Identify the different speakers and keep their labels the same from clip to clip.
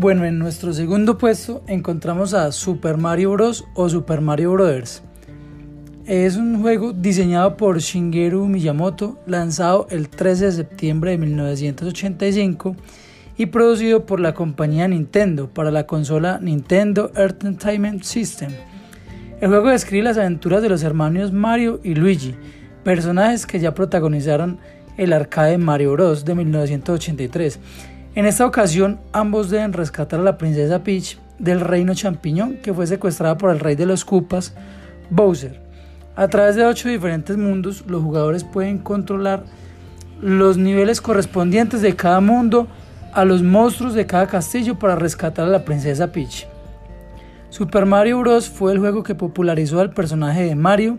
Speaker 1: Bueno, en nuestro segundo puesto encontramos a Super Mario Bros. o Super Mario Brothers. Es un juego diseñado por Shigeru Miyamoto, lanzado el 13 de septiembre de 1985 y producido por la compañía Nintendo para la consola Nintendo Entertainment System. El juego describe las aventuras de los hermanos Mario y Luigi, personajes que ya protagonizaron el arcade Mario Bros. de 1983 en esta ocasión, ambos deben rescatar a la princesa Peach del reino champiñón que fue secuestrada por el rey de los Koopas, Bowser. A través de ocho diferentes mundos, los jugadores pueden controlar los niveles correspondientes de cada mundo a los monstruos de cada castillo para rescatar a la princesa Peach. Super Mario Bros. fue el juego que popularizó al personaje de Mario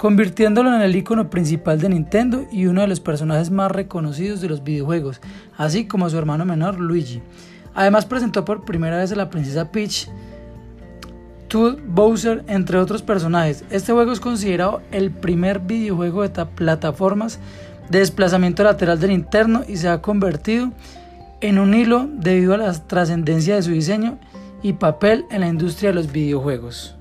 Speaker 1: convirtiéndolo en el icono principal de Nintendo y uno de los personajes más reconocidos de los videojuegos, así como su hermano menor Luigi. Además presentó por primera vez a la princesa Peach, Toad, Bowser, entre otros personajes. Este juego es considerado el primer videojuego de plataformas de desplazamiento lateral de Nintendo y se ha convertido en un hilo debido a la trascendencia de su diseño y papel en la industria de los videojuegos.